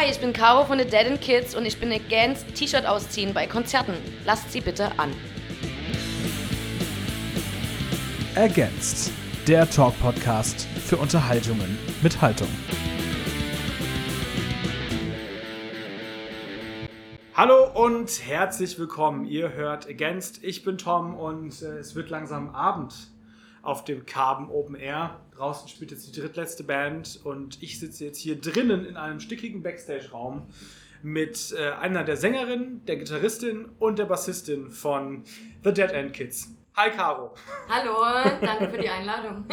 Hi, ich bin Caro von The Dead and Kids und ich bin against T-Shirt ausziehen bei Konzerten. Lasst sie bitte an. Ergänzt, der Talk-Podcast für Unterhaltungen mit Haltung. Hallo und herzlich willkommen. Ihr hört Against. Ich bin Tom und äh, es wird langsam Abend auf dem Carbon Open Air. Draußen spielt jetzt die drittletzte Band und ich sitze jetzt hier drinnen in einem stickigen Backstage-Raum mit äh, einer der Sängerinnen, der Gitarristin und der Bassistin von The Dead End Kids. Hi Caro. Hallo, danke für die Einladung.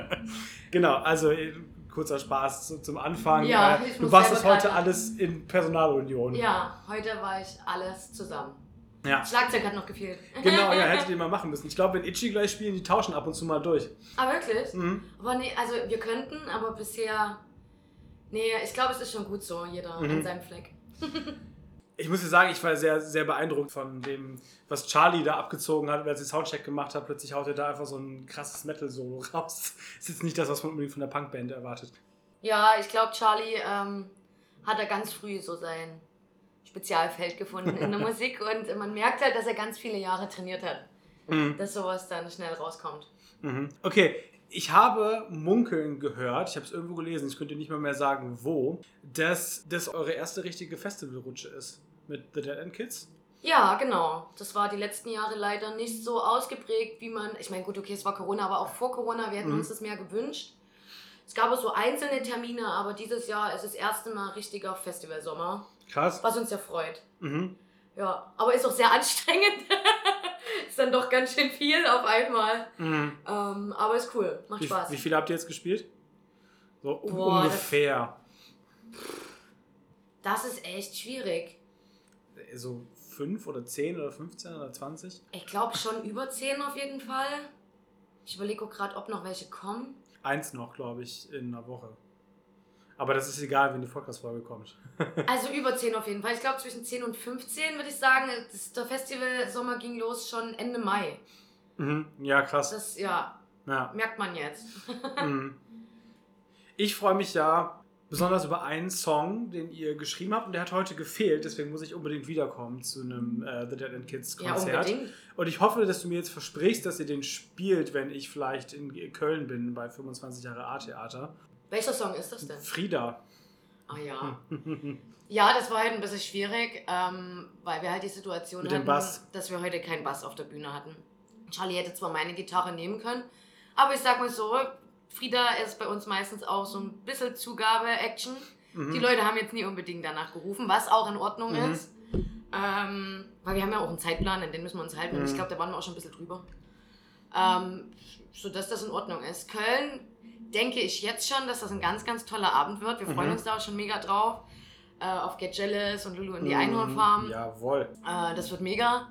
genau, also äh, kurzer Spaß zu, zum Anfang. Ja, äh, du warst es heute alles in Personalunion. Ja, heute war ich alles zusammen. Ja. Schlagzeug hat noch gefehlt. Genau, ja, hättet ihr mal machen müssen. Ich glaube, wenn Itchy gleich spielen, die tauschen ab und zu mal durch. Ah, wirklich? Mhm. Aber nee, also wir könnten, aber bisher. Nee, ich glaube, es ist schon gut so, jeder Mhm. an seinem Fleck. Ich muss dir sagen, ich war sehr, sehr beeindruckt von dem, was Charlie da abgezogen hat, als ich Soundcheck gemacht habe. Plötzlich haut er da einfach so ein krasses Metal-Solo raus. ist jetzt nicht das, was man unbedingt von der Punkband erwartet. Ja, ich glaube, Charlie ähm, hat da ganz früh so sein Spezialfeld gefunden in der Musik und man merkt halt, dass er ganz viele Jahre trainiert hat, Mhm. dass sowas dann schnell rauskommt. Mhm. Okay, ich habe Munkeln gehört, ich habe es irgendwo gelesen, ich könnte nicht mal mehr sagen, wo, dass das eure erste richtige Festivalrutsche ist mit The Dead End Kids. Ja, genau. Das war die letzten Jahre leider nicht so ausgeprägt, wie man. Ich meine, gut, okay, es war Corona, aber auch vor Corona, wir hätten Mhm. uns das mehr gewünscht. Es gab so einzelne Termine, aber dieses Jahr ist das erste Mal richtiger Festivalsommer, Krass. was uns sehr freut. Mhm. Ja, aber ist auch sehr anstrengend. ist dann doch ganz schön viel auf einmal. Mhm. Ähm, aber ist cool, macht Wie, Spaß. wie viele habt ihr jetzt gespielt? So um, Boah, das- ungefähr. Das ist echt schwierig. So fünf oder zehn oder 15 oder 20? Ich glaube schon über 10 auf jeden Fall. Ich überlege gerade, ob noch welche kommen. Eins noch, glaube ich, in einer Woche. Aber das ist egal, wenn die Podcast-Folge kommt. Also über 10 auf jeden Fall. Ich glaube zwischen 10 und 15 würde ich sagen. Das, der Festivalsommer ging los schon Ende Mai. Mhm. Ja, krass. Das, ja, Ja. merkt man jetzt. Mhm. Ich freue mich ja besonders über einen Song, den ihr geschrieben habt und der hat heute gefehlt, deswegen muss ich unbedingt wiederkommen zu einem äh, The Dead End Kids Ja, Konzert. unbedingt. und ich hoffe, dass du mir jetzt versprichst, dass ihr den spielt, wenn ich vielleicht in Köln bin bei 25 Jahre A-Theater. Welcher Song ist das denn? Frieda. Ah ja. Ja, das war halt ein bisschen schwierig, ähm, weil wir halt die Situation Mit hatten, Bass. dass wir heute keinen Bass auf der Bühne hatten. Charlie hätte zwar meine Gitarre nehmen können, aber ich sag mal so, Frieda ist bei uns meistens auch so ein bisschen Zugabe-Action. Mhm. Die Leute haben jetzt nie unbedingt danach gerufen, was auch in Ordnung Mhm. ist. Ähm, weil wir haben ja auch einen Zeitplan, an den müssen wir uns halten. Und ich Mhm. glaube, da waren wir auch schon ein bisschen drüber. Ähm, sodass das in Ordnung ist. Köln denke ich jetzt schon, dass das ein ganz, ganz toller Abend wird. Wir freuen Mhm. uns da auch schon mega drauf. Äh, auf Get Jealous und Lulu in die Mhm. Einhornfarm. Jawohl. Äh, das wird mega.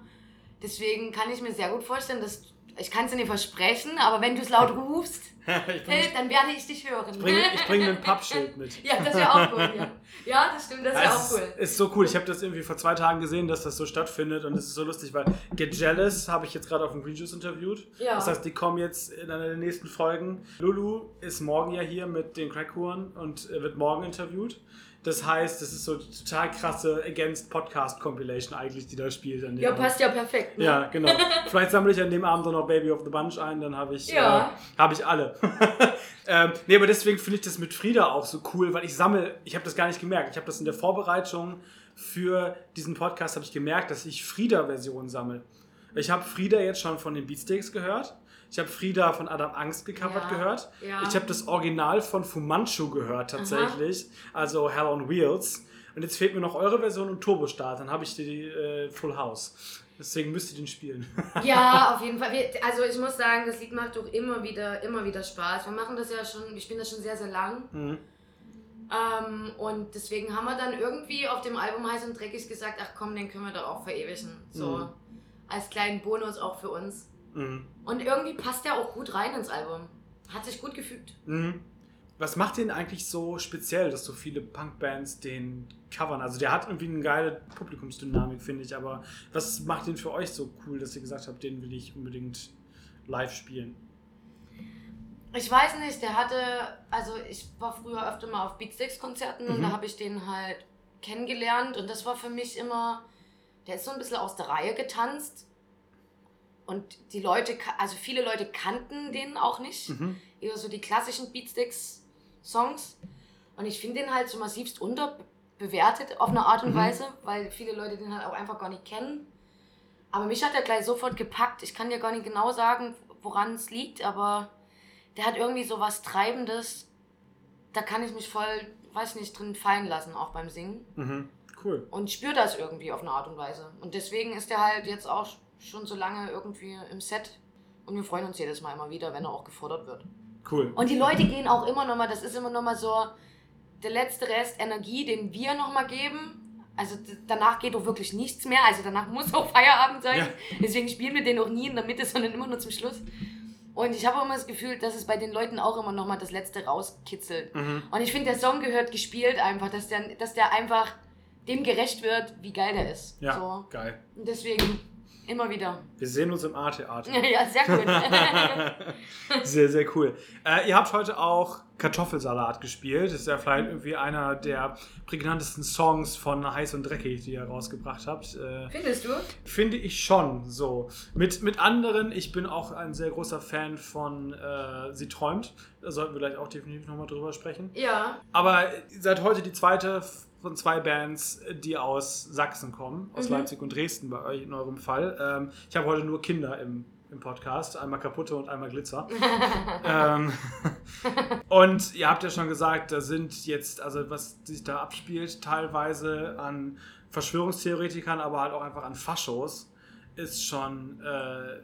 Deswegen kann ich mir sehr gut vorstellen, dass ich kann es dir nicht versprechen, aber wenn du es laut rufst, bringe äh, dann werde ich dich hören. ich bring ein Pappschild mit. Ja, das wäre auch cool. Ja. ja, das stimmt, das wäre Ja, auch cool. Ist so cool. Ich habe das irgendwie vor zwei Tagen gesehen, dass das so stattfindet und es ist so lustig, weil Get Jealous habe ich jetzt gerade auf dem Green Juice interviewt. Ja. Das heißt, die kommen jetzt in einer der nächsten Folgen. Lulu ist morgen ja hier mit den Crackhuren und äh, wird morgen interviewt. Das heißt, das ist so total krasse Against Podcast Compilation eigentlich, die da spielt. An dem Ja, Abend. passt ja perfekt. Ne? Ja, genau. Vielleicht sammle ich an dem Abend auch noch Baby of the Bunch ein, dann habe ich, Ja. äh, habe ich alle. ähm, nee, aber deswegen finde ich das mit Frieda auch so cool, weil ich sammle, ich habe das gar nicht gemerkt. Ich habe das in der Vorbereitung für diesen Podcast, habe ich gemerkt, dass ich Frieda-Versionen sammle. Ich habe Frieda jetzt schon von den Beatsteaks gehört. Ich habe Frieda von Adam Angst gecovert Ja, gehört. ja. Ich habe das Original von Fu Manchu gehört tatsächlich. Also Hell on Wheels. Und jetzt fehlt mir noch eure Version und Turbostart. Dann habe ich die äh, Full House. Deswegen müsst ihr den spielen. Ja, auf jeden Fall. Wir, also ich muss sagen, das Lied macht doch immer wieder, immer wieder Spaß. Wir machen das ja schon, wir spielen das schon sehr, sehr lang. Mhm. Ähm, und deswegen haben wir dann irgendwie auf dem Album Heiß und Dreckig gesagt, ach komm, den können wir doch auch verewigen. So Mhm. als kleinen Bonus auch für uns. Mhm. Und irgendwie passt der auch gut rein ins Album. Hat sich gut gefügt. Mhm. Was macht den eigentlich so speziell, dass so viele Punkbands den covern? Also der hat irgendwie eine geile Publikumsdynamik, finde ich, aber was macht den für euch so cool, dass ihr gesagt habt, den will ich unbedingt live spielen? Ich weiß nicht, der hatte, also ich war früher öfter mal auf Beatsticks-Konzerten und Mhm. da habe ich den halt kennengelernt und das war für mich immer, der ist so ein bisschen aus der Reihe getanzt und die Leute, also viele Leute kannten den auch nicht, Mhm. eher so die klassischen Beatsticks-Songs und ich finde den halt so massivst unterbewertet auf eine Art und Mhm. Weise, weil viele Leute den halt auch einfach gar nicht kennen. Aber mich hat er gleich sofort gepackt. Ich kann dir gar nicht genau sagen, woran es liegt, aber der hat irgendwie so was Treibendes. Da kann ich mich voll, weiß nicht, drin fallen lassen, auch beim Singen. Mhm. Cool. Und spüre das irgendwie auf eine Art und Weise. Und deswegen ist er halt jetzt auch schon so lange irgendwie im Set. Und wir freuen uns jedes Mal immer wieder, wenn er auch gefordert wird. Cool. Und die Leute gehen auch immer nochmal, das ist immer nochmal so der letzte Rest Energie, den wir nochmal geben. Also danach geht auch wirklich nichts mehr. Also danach muss auch Feierabend sein. Ja. Deswegen spielen wir den auch nie in der Mitte, sondern immer nur zum Schluss. Und ich habe immer das Gefühl, dass es bei den Leuten auch immer nochmal das Letzte rauskitzelt. Mhm. Und ich finde, der Song gehört gespielt einfach, dass der, dass der einfach dem gerecht wird, wie geil der ist. Ja, So. geil. Und deswegen immer wieder. Wir sehen uns im A-Theater. ja, sehr gut. Sehr, sehr cool. Äh, ihr habt heute auch Kartoffelsalat gespielt. Das ist ja vielleicht irgendwie einer der prägnantesten Songs von Heiß und Dreckig, die ihr rausgebracht habt. Äh, Findest du? Finde ich schon so. Mit, mit anderen, ich bin auch ein sehr großer Fan von äh, Sie träumt. Da sollten wir gleich auch definitiv nochmal drüber sprechen. Ja. Aber ihr seid heute die zweite von zwei Bands, die aus Sachsen kommen, aus Mhm. Leipzig und Dresden bei euch in eurem Fall. Ähm, ich habe heute nur Kinder im, im Podcast, einmal kaputte und einmal Glitzer. ähm, und ihr habt ja schon gesagt, da sind jetzt, also was sich da abspielt, teilweise an Verschwörungstheoretikern, aber halt auch einfach an Faschos, ist schon äh,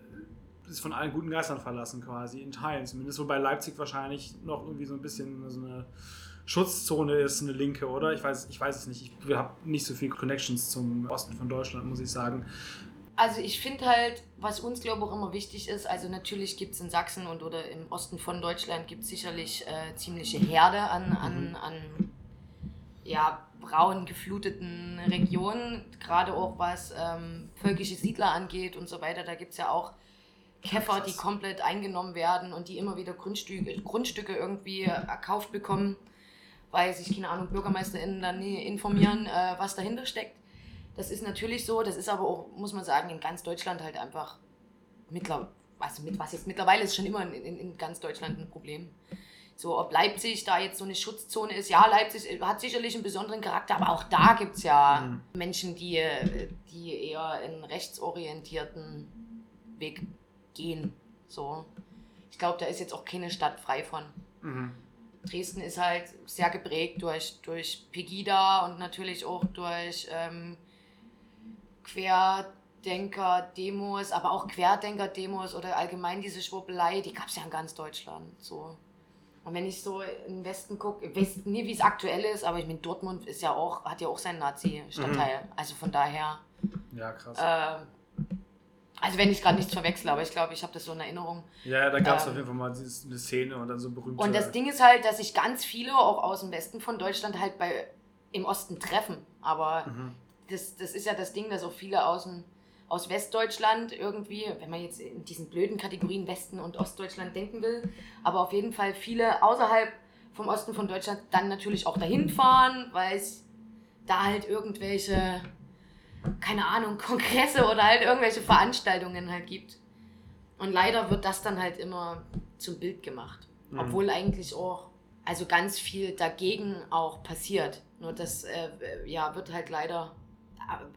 ist von allen guten Geistern verlassen quasi, in Teilen zumindest. Wobei Leipzig wahrscheinlich noch irgendwie so ein bisschen so eine Schutzzone ist, eine linke, oder? Ich weiß, ich weiß es nicht. Ich habe nicht so viel Connections zum Osten von Deutschland, muss ich sagen. Also ich finde halt, was uns glaube ich auch immer wichtig ist, also natürlich gibt es in Sachsen und oder im Osten von Deutschland gibt es sicherlich äh, ziemliche Herde an, an, an ja, braun gefluteten Regionen, gerade auch was ähm, völkische Siedler angeht und so weiter. Da gibt es ja auch Käfer, die komplett eingenommen werden und die immer wieder Grundstücke, Grundstücke irgendwie erkauft bekommen, weil sich, keine Ahnung, BürgermeisterInnen dann nie informieren, äh, was dahinter steckt. Das ist natürlich so, das ist aber auch, muss man sagen, in ganz Deutschland halt einfach mittlerweile, also mit was jetzt mittlerweile ist schon immer in, in, in ganz Deutschland ein Problem. So, ob Leipzig da jetzt so eine Schutzzone ist, ja, Leipzig hat sicherlich einen besonderen Charakter, aber auch da gibt es ja Mhm. Menschen, die, äh, die eher einen rechtsorientierten Weg gehen. So. Ich glaube, da ist jetzt auch keine Stadt frei von. Mhm. Dresden ist halt sehr geprägt durch, durch Pegida und natürlich auch durch ähm, Querdenker-Demos, aber auch Querdenker-Demos oder allgemein diese Schwurbelei, die gab es ja in ganz Deutschland. So. Und wenn ich so im Westen gucke, ich weiß nie, wie es aktuell ist, aber ich meine, Dortmund ist ja auch, hat ja auch seinen Nazi-Stadtteil. Also von daher, Ja, krass. äh, also wenn ich gerade nichts verwechsle, aber ich glaube, ich habe das so in Erinnerung. ja, da gab es ähm, auf jeden Fall mal eine Szene und dann so berühmte. Und das Ding ist halt, dass sich ganz viele auch aus dem Westen von Deutschland halt bei, im Osten treffen. Aber Mhm. Das, das ist ja das Ding, dass auch viele aus, dem, aus Westdeutschland irgendwie, wenn man jetzt in diesen blöden Kategorien Westen und Ostdeutschland denken will, aber auf jeden Fall viele außerhalb vom Osten von Deutschland dann natürlich auch dahin fahren, weil es da halt irgendwelche, keine Ahnung, Kongresse oder halt irgendwelche Veranstaltungen halt gibt. Und leider wird das dann halt immer zum Bild gemacht. Mhm. Obwohl eigentlich auch, also ganz viel dagegen auch passiert. Nur das äh, ja, wird halt leider,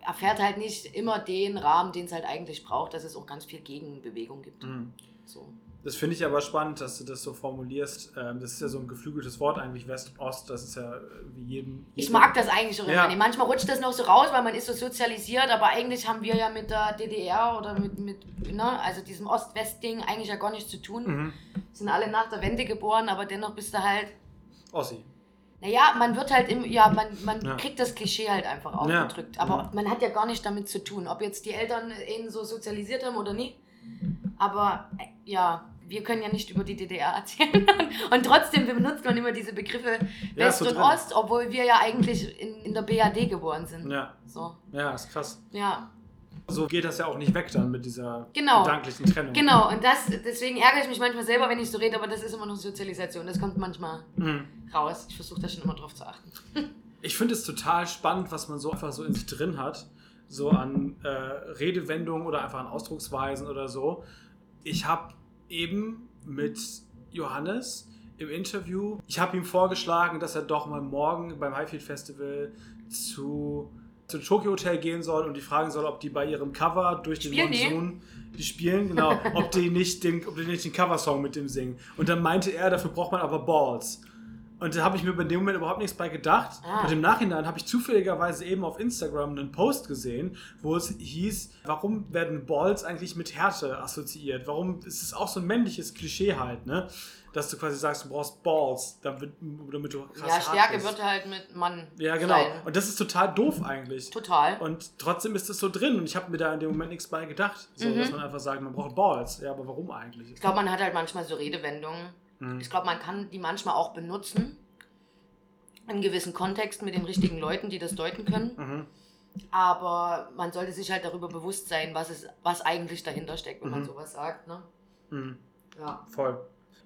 erfährt halt nicht immer den Rahmen, den es halt eigentlich braucht, dass es auch ganz viel Gegenbewegung gibt. Mhm. So. Das finde ich aber spannend, dass du das so formulierst. Ähm, das ist ja so ein geflügeltes Wort eigentlich, West-Ost. Das ist ja wie jedem. Ich mag das eigentlich auch Ja. immer. Manchmal rutscht das noch so raus, weil man ist so sozialisiert, aber eigentlich haben wir ja mit der DDR oder mit, mit ne, also diesem Ost-West-Ding eigentlich ja gar nichts zu tun. Mhm. Sind alle nach der Wende geboren, aber dennoch bist du halt Ossi. Naja, man wird halt im, ja, man, man Ja. kriegt das Klischee halt einfach aufgedrückt. Aber man hat ja gar nicht damit zu tun, ob jetzt die Eltern ihn so sozialisiert haben oder nicht. Aber äh, ja, wir können ja nicht über die DDR erzählen. Und trotzdem benutzt man immer diese Begriffe Ja, West so und. Ost, obwohl wir ja eigentlich in, in der BAD geboren sind. Ja, So, ja, ist krass. ja. So geht das ja auch nicht weg dann mit dieser Genau. gedanklichen Trennung. Genau, und das, deswegen ärgere ich mich manchmal selber, wenn ich so rede, aber das ist immer noch Sozialisation. Das kommt manchmal Mhm. raus. Ich versuche da schon immer drauf zu achten. Ich finde es total spannend, was man so einfach so in sich drin hat. So an äh, Redewendungen oder einfach an Ausdrucksweisen oder so. Ich habe eben mit Johannes im Interview, ich habe ihm vorgeschlagen, dass er doch mal morgen beim Highfield Festival zu zum Tokyo Hotel gehen soll und die fragen soll, ob die bei ihrem Cover durch den Spielen die? Monsun, die spielen, genau, ob die nicht den, ob die nicht den Coversong mit dem singen. Und dann meinte er, dafür braucht man aber Balls. Und da habe ich mir bei dem Moment überhaupt nichts bei gedacht. Ah. Und im Nachhinein habe ich zufälligerweise eben auf Instagram einen Post gesehen, wo es hieß, warum werden Balls eigentlich mit Härte assoziiert? Warum ist es auch so ein männliches Klischee halt, ne? Dass du quasi sagst, du brauchst Balls, damit, damit du krass ja, Stärke wird halt mit Mann. Ja, genau. Sein. Und das ist total doof eigentlich. Total. Und trotzdem ist es so drin und ich habe mir da in dem Moment nichts bei gedacht. So, Mhm. dass man einfach sagt, man braucht Balls. Ja, aber warum eigentlich? Ich glaube, man hat halt manchmal so Redewendungen. Mhm. Ich glaube, man kann die manchmal auch benutzen. In gewissen Kontext mit den richtigen Leuten, die das deuten können. Mhm. Aber man sollte sich halt darüber bewusst sein, was, es, was eigentlich dahinter steckt, wenn man Mhm. sowas sagt. Ne? Mhm. Ja. Voll.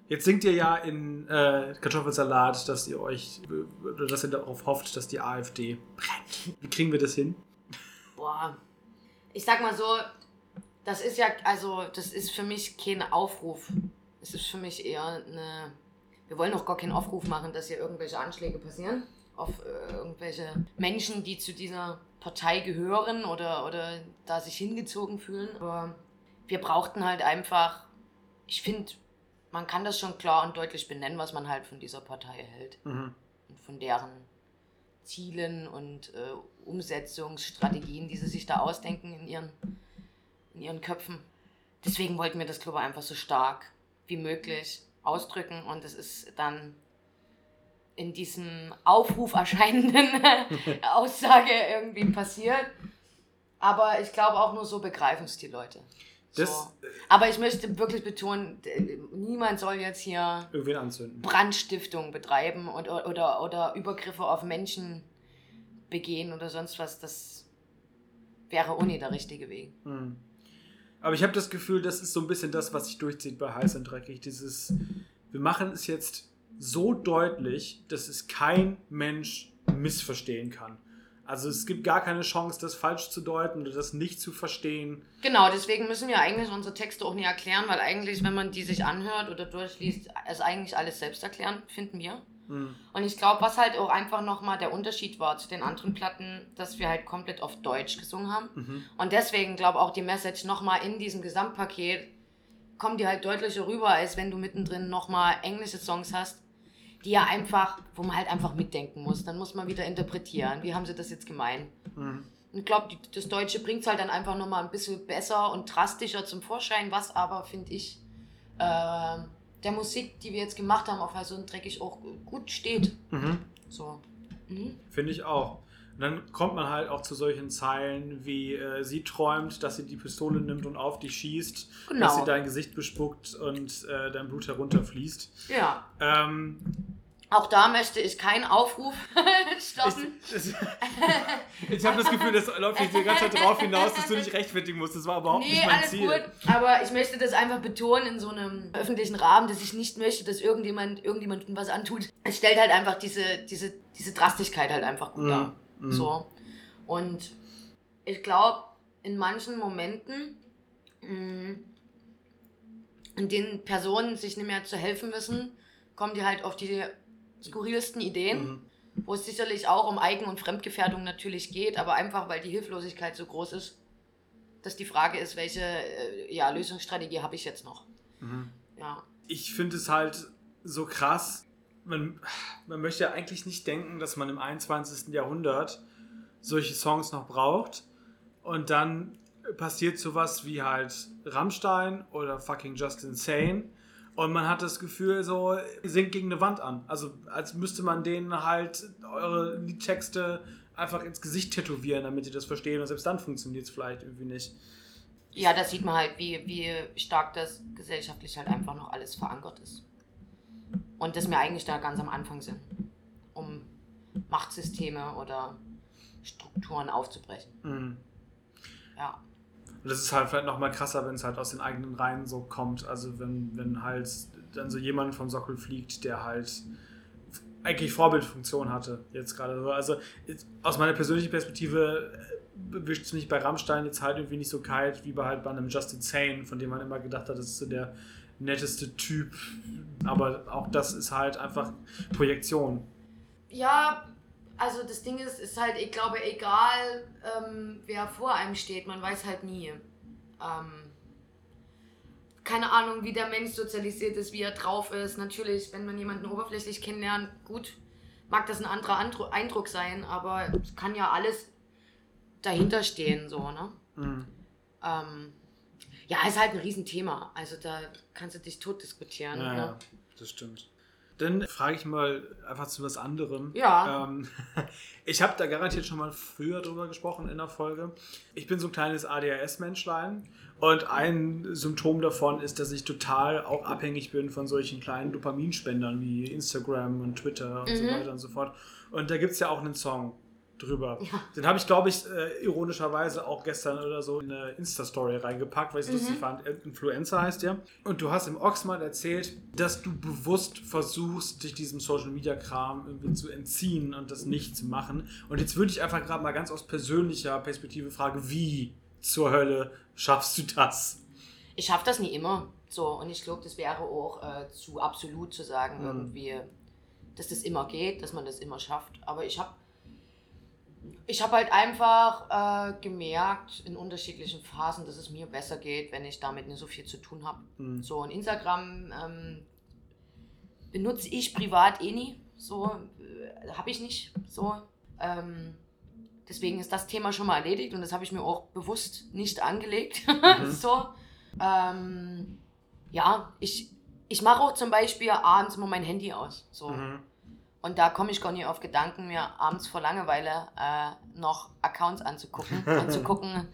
Jetzt singt ihr ja in äh, Kartoffelsalat, dass ihr euch, dass ihr darauf hofft, dass die AfD brennt. Wie kriegen wir das hin? Boah. Ich sag mal so, das ist ja, also, das ist für mich kein Aufruf. Es ist für mich eher eine. Wir wollen auch gar keinen Aufruf machen, dass hier irgendwelche Anschläge passieren auf äh, irgendwelche Menschen, die zu dieser Partei gehören oder, oder da sich hingezogen fühlen. Aber wir brauchten halt einfach, ich finde, man kann das schon klar und deutlich benennen, was man halt von dieser Partei hält Mhm. und von deren Zielen und äh, Umsetzungsstrategien, die sie sich da ausdenken in ihren, in ihren Köpfen. Deswegen wollten wir das, ich, einfach so stark wie möglich ausdrücken und es ist dann in diesem Aufruf erscheinenden Aussage irgendwie passiert. Aber ich glaube auch nur so begreifen es die Leute. So. Aber ich möchte wirklich betonen, niemand soll jetzt hier. Brandstiftung betreiben und, oder, oder Übergriffe auf Menschen begehen oder sonst was, das wäre ohne der richtige Weg. Mhm. Aber ich habe das Gefühl, das ist so ein bisschen das, was sich durchzieht bei Heiß und Dreckig. Dieses, wir machen es jetzt so deutlich, dass es kein Mensch missverstehen kann. Also es gibt gar keine Chance, das falsch zu deuten oder das nicht zu verstehen. Genau, deswegen müssen wir eigentlich unsere Texte auch nie erklären, weil eigentlich, wenn man die sich anhört oder durchliest, ist eigentlich alles selbst erklären, finden wir. Mhm. Und ich glaube, was halt auch einfach nochmal der Unterschied war zu den anderen Platten, dass wir halt komplett auf Deutsch gesungen haben. Mhm. Und deswegen glaube auch die Message nochmal in diesem Gesamtpaket kommt die halt deutlicher rüber, als wenn du mittendrin nochmal englische Songs hast, die ja einfach, wo man halt einfach mitdenken muss. Dann muss man wieder interpretieren. Wie haben sie das jetzt gemeint? Mhm. Und ich glaube, das Deutsche bringt es halt dann einfach nochmal ein bisschen besser und drastischer zum Vorschein, was aber, finde ich, äh, der Musik, die wir jetzt gemacht haben, auf so dreckig auch gut steht. Mhm. So. Mhm. Finde ich auch. Und dann kommt man halt auch zu solchen Zeilen wie äh, sie träumt, dass sie die Pistole nimmt und auf dich schießt, Genau. dass sie dein Gesicht bespuckt und äh, dein Blut herunterfließt. Ja. Ähm, Auch da möchte ich keinen Aufruf starten. ich es- ich habe das Gefühl, das läuft jetzt die ganze Zeit darauf hinaus, dass du dich rechtfertigen musst. Das war überhaupt Nee, nicht mein alles Ziel. gut. Aber ich möchte das einfach betonen in so einem öffentlichen Rahmen, dass ich nicht möchte, dass irgendjemand irgendjemandem was antut. Es stellt halt einfach diese, diese, diese Drastigkeit halt einfach gut dar. Mhm. So. Und ich glaube, in manchen Momenten, mh, in denen Personen sich nicht mehr zu helfen wissen, kommen die halt auf die skurrilsten Ideen Mhm. wo es sicherlich auch um Eigen- und Fremdgefährdung natürlich geht, aber einfach, weil die Hilflosigkeit so groß ist, dass die Frage ist, welche äh, ja, Lösungsstrategie habe ich jetzt noch? Mhm. Ja. Ich finde es halt so krass. Man, man möchte ja eigentlich nicht denken, dass man im 21. Jahrhundert solche Songs noch braucht. Und dann passiert sowas wie halt Rammstein oder fucking Just Insane. Und man hat das Gefühl, so, singt gegen eine Wand an. Also, als müsste man denen halt eure Liedtexte einfach ins Gesicht tätowieren, damit die das verstehen. Und selbst dann funktioniert es vielleicht irgendwie nicht. Ja, das sieht man halt, wie, wie stark das gesellschaftlich halt einfach noch alles verankert ist. Und dass wir eigentlich da ganz am Anfang sind, um Machtsysteme oder Strukturen aufzubrechen. Mhm. Ja. Und das ist halt vielleicht nochmal krasser, wenn es halt aus den eigenen Reihen so kommt. Also wenn, wenn halt dann so jemand vom Sockel fliegt, der halt eigentlich Vorbildfunktion hatte, jetzt gerade so. Also aus meiner persönlichen Perspektive wischt es mich bei Rammstein jetzt halt irgendwie nicht so kalt wie bei halt bei einem Justin Sane, von dem man immer gedacht hat, das ist so der netteste Typ. Aber auch das ist halt einfach Projektion. Ja, also das Ding ist, ist halt, ich glaube, egal ähm, wer vor einem steht, man weiß halt nie. Ähm, keine Ahnung, wie der Mensch sozialisiert ist, wie er drauf ist. Natürlich, wenn man jemanden oberflächlich kennenlernt, gut, mag das ein anderer Andru Eindruck sein, aber es kann ja alles dahinter stehen, so, ne? Mhm. Ähm, ja, ist halt ein Riesenthema. Also da kannst du dich tot diskutieren. Ja, ne? ja das stimmt. Dann frage ich mal einfach zu was anderem. Ja. Ähm, ich habe da garantiert schon mal früher drüber gesprochen in der Folge. Ich bin so ein kleines ADHS-Menschlein und ein Symptom davon ist, dass ich total auch abhängig bin von solchen kleinen Dopaminspendern wie Instagram und Twitter und mhm. so weiter und so fort. Und da gibt es ja auch einen Song, drüber. Ja. Den habe ich, glaube ich, äh, ironischerweise auch gestern oder so in eine Insta-Story reingepackt, weil ich es mhm. lustig fand. Influencer heißt der. Und du hast im Oxmal erzählt, dass du bewusst versuchst, dich diesem Social-Media-Kram irgendwie zu entziehen und das nicht zu machen. Und jetzt würde ich einfach gerade mal ganz aus persönlicher Perspektive fragen, wie zur Hölle schaffst du das? Ich schaffe das nie immer. So, und ich glaube, das wäre auch äh, zu absolut zu sagen, mhm. irgendwie, dass das immer geht, dass man das immer schafft. Aber ich habe ich habe halt einfach äh, gemerkt in unterschiedlichen Phasen, dass es mir besser geht, wenn ich damit nicht so viel zu tun habe. Mhm. So, und Instagram ähm, benutze ich privat eh nie. So, äh, habe ich nicht. So. Ähm, deswegen ist das Thema schon mal erledigt und das habe ich mir auch bewusst nicht angelegt. Mhm. so. Ähm, ja, ich, ich mache auch zum Beispiel abends immer mein Handy aus. So. Mhm. Und da komme ich gar nicht auf Gedanken, mir abends vor Langeweile äh, noch Accounts anzugucken und zu gucken,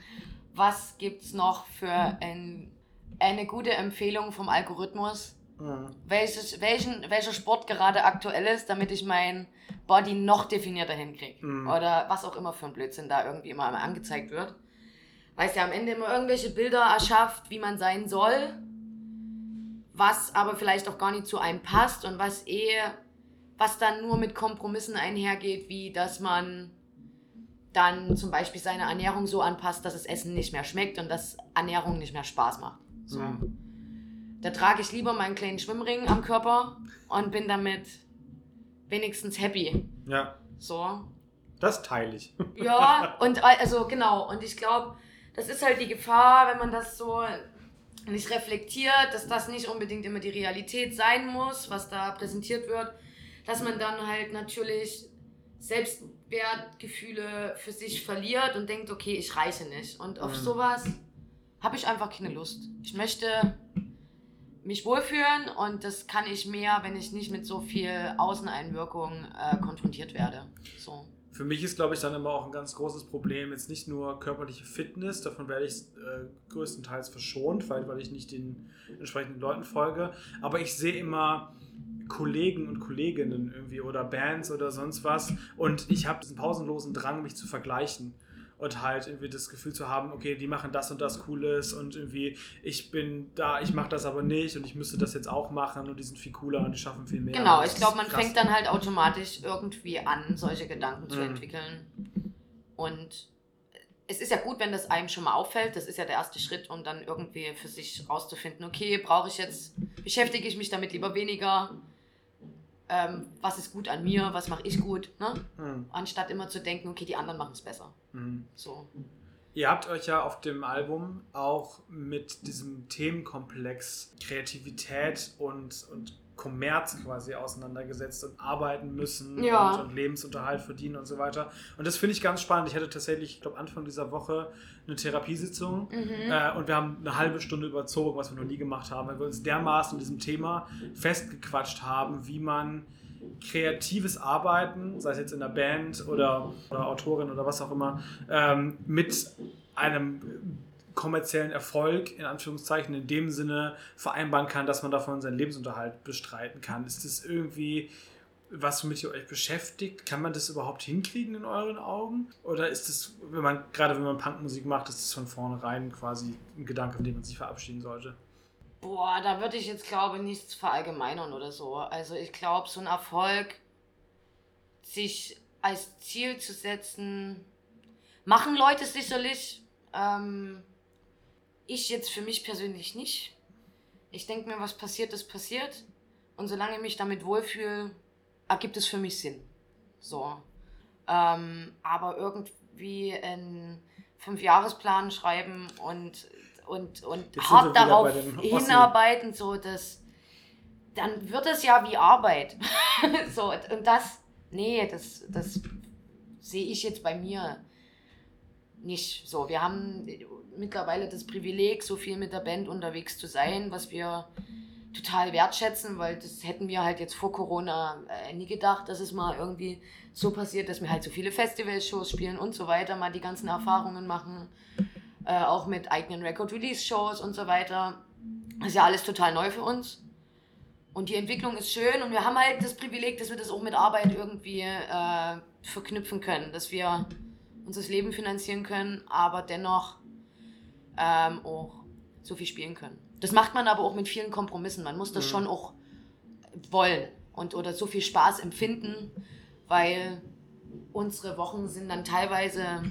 was gibt es noch für ein, eine gute Empfehlung vom Algorithmus, mhm. welches, welchen, welcher Sport gerade aktuell ist, damit ich mein Body noch definierter hinkriege. Mhm. Oder was auch immer für ein Blödsinn da irgendwie immer angezeigt wird. Weil es ja am Ende immer irgendwelche Bilder erschafft, wie man sein soll, was aber vielleicht auch gar nicht zu einem passt und was eh was dann nur mit Kompromissen einhergeht, wie dass man dann zum Beispiel seine Ernährung so anpasst, dass das Essen nicht mehr schmeckt und dass Ernährung nicht mehr Spaß macht. So. Mhm. Da trage ich lieber meinen kleinen Schwimmring am Körper und bin damit wenigstens happy. Ja. So. Das teile ich. Ja, und also genau. Und ich glaube, das ist halt die Gefahr, wenn man das so nicht reflektiert, dass das nicht unbedingt immer die Realität sein muss, was da präsentiert wird dass man dann halt natürlich Selbstwertgefühle für sich verliert und denkt, okay, ich reiche nicht. Und auf mhm. sowas habe ich einfach keine Lust. Ich möchte mich wohlfühlen und das kann ich mehr, wenn ich nicht mit so viel Außeneinwirkung äh, konfrontiert werde. So. Für mich ist, glaube ich, dann immer auch ein ganz großes Problem jetzt nicht nur körperliche Fitness, davon werde ich äh, größtenteils verschont, weil, weil ich nicht den entsprechenden Leuten folge, aber ich sehe immer Kollegen und Kolleginnen irgendwie oder Bands oder sonst was. Und ich habe diesen pausenlosen Drang, mich zu vergleichen und halt irgendwie das Gefühl zu haben, okay, die machen das und das Cooles und irgendwie ich bin da, ich mache das aber nicht und ich müsste das jetzt auch machen und die sind viel cooler und die schaffen viel mehr. Genau, ich glaube, man fängt dann halt automatisch irgendwie an, solche Gedanken mhm. zu entwickeln. Und es ist ja gut, wenn das einem schon mal auffällt. Das ist ja der erste Schritt, um dann irgendwie für sich rauszufinden, okay, brauche ich jetzt, beschäftige ich mich damit lieber weniger ähm, was ist gut an mir, was mache ich gut, ne? Mhm. anstatt immer zu denken, okay, die anderen machen es besser. Mhm. So. Ihr habt euch ja auf dem Album auch mit diesem Themenkomplex Kreativität und, und Kommerz quasi auseinandergesetzt und arbeiten müssen ja. und, und, Lebensunterhalt verdienen und so weiter. Und das finde ich ganz spannend. Ich hatte tatsächlich, ich glaube, Anfang dieser Woche eine Therapiesitzung mhm. äh, und wir haben eine halbe Stunde überzogen, was wir noch nie gemacht haben, weil wir uns dermaßen in diesem Thema festgequatscht haben, wie man kreatives Arbeiten, sei es jetzt in der Band oder, oder Autorin oder was auch immer, ähm, mit einem kommerziellen Erfolg in Anführungszeichen in dem Sinne vereinbaren kann, dass man davon seinen Lebensunterhalt bestreiten kann. Ist das irgendwie was womit ihr euch beschäftigt? Kann man das überhaupt hinkriegen in euren Augen? Oder ist es, wenn man, gerade wenn man Punkmusik macht, ist es von vornherein quasi ein Gedanke, von dem man sich verabschieden sollte? Boah, da würde ich jetzt, glaube ich, nichts verallgemeinern oder so. Also ich glaube, so ein Erfolg, sich als Ziel zu setzen, machen Leute sicherlich. Ähm, ich jetzt für mich persönlich nicht. Ich denke mir, was passiert, ist passiert. Und solange ich mich damit wohlfühle, ergibt es für mich Sinn. So. Ähm, aber irgendwie einen Fünfjahresplan schreiben und, und, und hart darauf hinarbeiten, so dass dann wird es ja wie Arbeit. so, und das, nee, das, das sehe ich jetzt bei mir nicht so. Wir haben mittlerweile das Privileg, so viel mit der Band unterwegs zu sein, was wir total wertschätzen, weil das hätten wir halt jetzt vor Corona äh, nie gedacht, dass es mal irgendwie so passiert, dass wir halt so viele Festivalshows spielen und so weiter, mal die ganzen Erfahrungen machen, äh, auch mit eigenen Record-Release-Shows und so weiter. Das ist ja alles total neu für uns. Und die Entwicklung ist schön und wir haben halt das Privileg, dass wir das auch mit Arbeit irgendwie äh, verknüpfen können, dass wir uns das Leben finanzieren können, aber dennoch ähm, auch so viel spielen können. Das macht man aber auch mit vielen Kompromissen. Man muss das mhm. schon auch wollen und oder so viel Spaß empfinden, weil unsere Wochen sind dann teilweise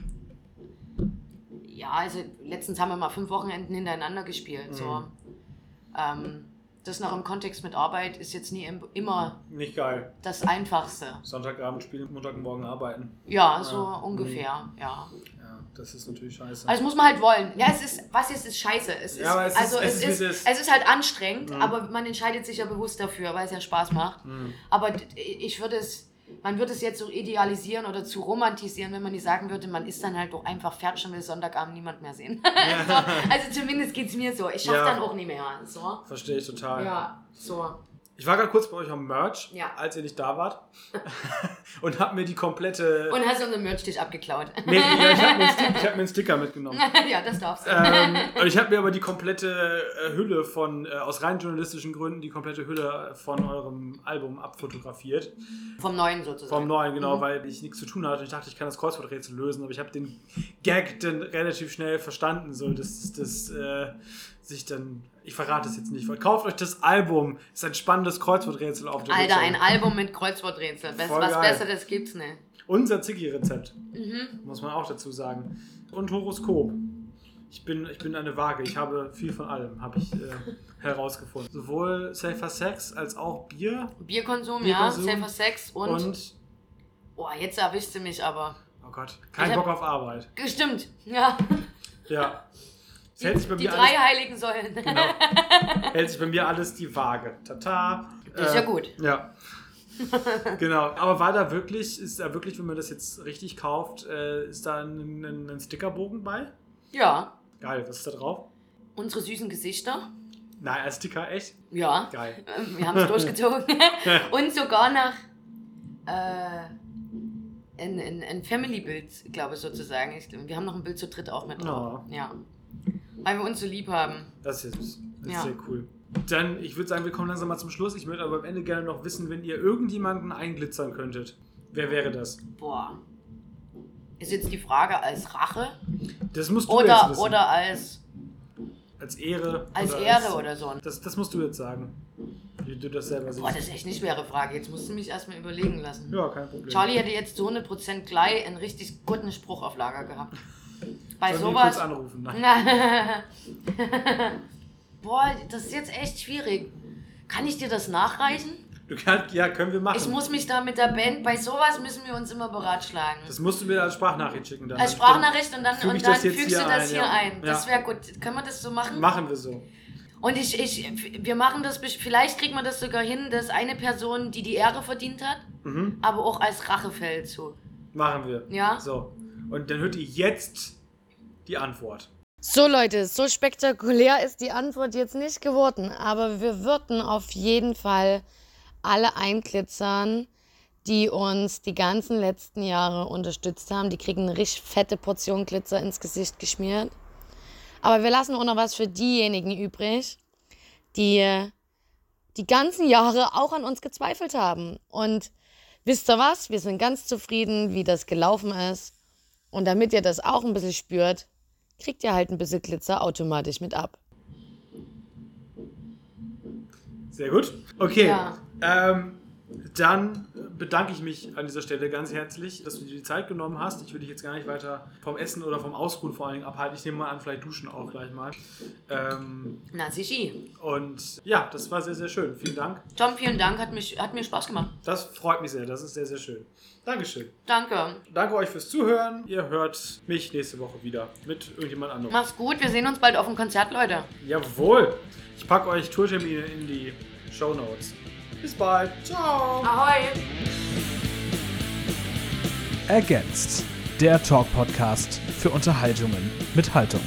ja, also letztens haben wir mal fünf Wochenenden hintereinander gespielt. Mhm. So. Ähm, das noch im Kontext mit Arbeit ist jetzt nie immer nicht geil. Das Einfachste. Sonntagabend spielen, Montagmorgen arbeiten. Ja, so ja. ungefähr, mhm. ja. Ja, das ist natürlich scheiße. Also muss man halt wollen. Ja, es ist, was jetzt ist scheiße. Es ist, ja, es also ist, es, ist, ist, es ist halt anstrengend, mhm. aber man entscheidet sich ja bewusst dafür, weil es ja Spaß macht. Mhm. Aber ich würde es man würde es jetzt so idealisieren oder zu romantisieren, wenn man nicht sagen würde, man ist dann halt doch einfach fertig und will Sonntagabend niemand mehr sehen. so, also zumindest geht es mir so. Ich schaffe ja. dann auch nicht mehr. So. Verstehe ich total. Ja, so. Ich war gerade kurz bei euch am Merch, ja. als ihr nicht da wart. und hab mir die komplette. Und hast unseren Merch-Tisch abgeklaut. nee, ja, ich habe mir, hab mir einen Sticker mitgenommen. ja, das darfst du. Ähm, und ich habe mir aber die komplette äh, Hülle von, äh, aus rein journalistischen Gründen, die komplette Hülle von eurem Album abfotografiert. Vom neuen sozusagen. Vom neuen, genau, mhm. weil ich nichts zu tun hatte. Ich dachte, ich kann das Kreuzworträtsel lösen, aber ich habe den Gag dann relativ schnell verstanden, so dass das. Äh, sich dann, ich verrate es jetzt nicht, kauft euch das Album, ist ein spannendes Kreuzworträtsel auf der Alter, Website. ein Album mit Kreuzworträtsel, Best, was geil. Besseres gibt's nicht. Unser Ziggy-Rezept, mhm. muss man auch dazu sagen. Und Horoskop. Ich bin, ich bin eine Waage, ich habe viel von allem, habe ich äh, herausgefunden. Sowohl Safer Sex als auch Bier. Bierkonsum, Bierkonsum ja, Safer Sex und, und Oh, jetzt erwischst du mich aber. Oh Gott, kein Bock auf Arbeit. Stimmt, ja. Ja, die, hält die drei alles, heiligen Säulen. Genau. Hält sich bei mir alles die Waage. Tata. Das ist ja äh, gut. Ja. genau. Aber war da wirklich, ist da wirklich, wenn man das jetzt richtig kauft, äh, ist da ein, ein, ein Stickerbogen bei? Ja. Geil, was ist da drauf? Unsere süßen Gesichter. Nein, als Sticker echt? Ja. Geil. Wir haben es durchgezogen. Und sogar nach äh, ein, ein, ein Family-Bild, glaube ich, sozusagen. wir haben noch ein Bild zu dritt auch mit drauf. Oh. Ja. Weil wir uns so lieb haben. Das ist, das ist ja. sehr cool. Dann, ich würde sagen, wir kommen langsam mal zum Schluss. Ich würde aber am Ende gerne noch wissen, wenn ihr irgendjemanden einglitzern könntet. Wer wäre das? Boah. Ist jetzt die Frage als Rache? Das musst du oder, jetzt wissen. Oder als... Als Ehre. Als oder Ehre als, oder so. Das, das musst du jetzt sagen. Wie du das selber siehst. Boah, das ist echt eine schwere Frage. Jetzt musst du mich erstmal überlegen lassen. Ja, kein Problem. Charlie hätte jetzt eine Prozent gleich einen richtig guten Spruch auf Lager gehabt. Bei Sollen sowas. kurz anrufen? Nein. Boah, das ist jetzt echt schwierig. Kann ich dir das nachreichen? Du kannst, ja, können wir machen. Ich muss mich da mit der Band, bei sowas müssen wir uns immer beratschlagen. Das musst du mir als Sprachnachricht schicken. Dann. Als Sprachnachricht und dann, und dann fügst du das hier ein. ein. Das wäre gut. Können wir das so machen? Machen wir so. Und ich, ich, wir machen das, vielleicht kriegt man das sogar hin, dass eine Person, die die Ehre verdient hat, mhm. aber auch als Rachefeldzug. Machen wir. Ja. So. Und dann hört ihr jetzt die Antwort. So Leute, so spektakulär ist die Antwort jetzt nicht geworden, aber wir würden auf jeden Fall alle einglitzern, die uns die ganzen letzten Jahre unterstützt haben. Die kriegen eine richtig fette Portion Glitzer ins Gesicht geschmiert. Aber wir lassen auch noch was für diejenigen übrig, die die ganzen Jahre auch an uns gezweifelt haben und wisst ihr was? Wir sind ganz zufrieden, wie das gelaufen ist. Und damit ihr das auch ein bisschen spürt, kriegt ihr halt ein bisschen Glitzer automatisch mit ab. Sehr gut. Okay. Ja. Ähm, dann bedanke ich mich an dieser Stelle ganz herzlich, dass du dir die Zeit genommen hast. Ich will dich jetzt gar nicht weiter vom Essen oder vom Ausruhen vor allen Dingen abhalten. Ich nehme mal an, vielleicht duschen auch gleich mal. Ähm, Na, sichi. und ja, das war sehr, sehr schön. Vielen Dank. Tom, vielen Dank, hat, mich, hat mir Spaß gemacht. Das freut mich sehr. Das ist sehr, sehr schön. Dankeschön. Danke. Danke euch fürs Zuhören. Ihr hört mich nächste Woche wieder mit irgendjemand anderem. Mach's gut, wir sehen uns bald auf dem Konzert, Leute. Jawohl. Ich packe euch Tourtermine in die Show Notes. Bis bald. Ciao. Ahoi! Ergänzt. Der Talk-Podcast für Unterhaltungen mit Haltung.